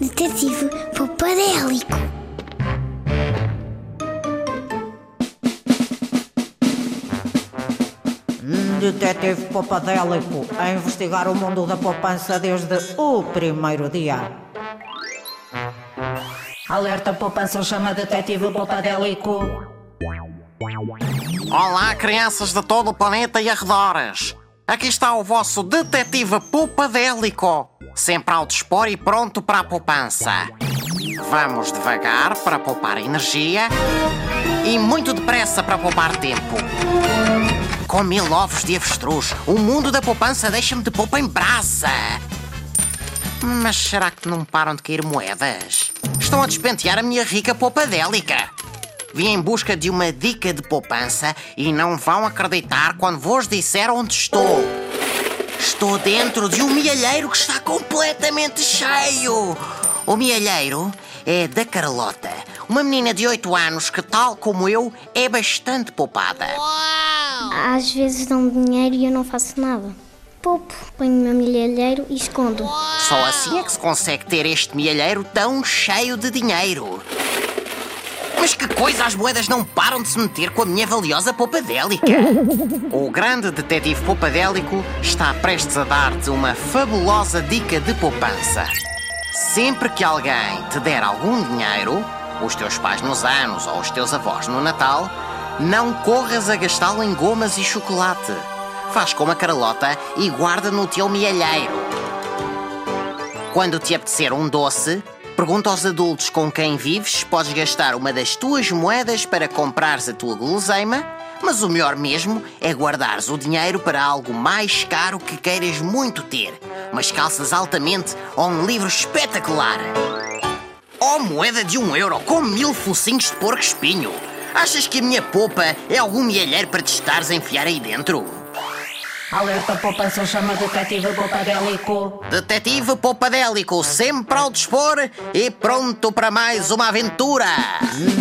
Detetive Popadélico. Detetive Popadélico a investigar o mundo da poupança desde o primeiro dia. Alerta poupança chama Detetive Popadélico. Olá, crianças de todo o planeta e arredores. Aqui está o vosso detetive poupadélico, sempre ao dispor e pronto para a poupança. Vamos devagar para poupar energia e muito depressa para poupar tempo. Com mil ovos de avestruz, o mundo da poupança deixa-me de poupa em brasa. Mas será que não param de cair moedas? Estão a despentear a minha rica poupadélica. Vim em busca de uma dica de poupança e não vão acreditar quando vos disser onde estou. Estou dentro de um mielheiro que está completamente cheio. O mielheiro é da Carlota, uma menina de 8 anos que, tal como eu, é bastante poupada. Às vezes dão-me dinheiro e eu não faço nada. Poupo, ponho no meu milheiro e escondo. Só assim é que se consegue ter este mielheiro tão cheio de dinheiro. Mas que coisa, as moedas não param de se meter com a minha valiosa poupadélica. O grande detetive poupadélico está prestes a dar-te uma fabulosa dica de poupança. Sempre que alguém te der algum dinheiro, os teus pais nos anos ou os teus avós no Natal, não corras a gastá-lo em gomas e chocolate. Faz como a Carlota e guarda no teu mielheiro. Quando te apetecer um doce, pergunta aos adultos com quem vives podes gastar uma das tuas moedas para comprares a tua guloseima, mas o melhor mesmo é guardares o dinheiro para algo mais caro que queiras muito ter. Umas calças altamente ou um livro espetacular. Oh, moeda de um euro com mil focinhos de porco espinho. Achas que a minha popa é algum mielheiro para te estares a enfiar aí dentro? Alerta poupança chama Detetive Popadélico. Detetive Poupadélico, sempre ao dispor e pronto para mais uma aventura.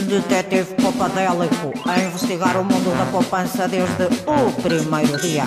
Detetive Popadélico a investigar o mundo da poupança desde o primeiro dia.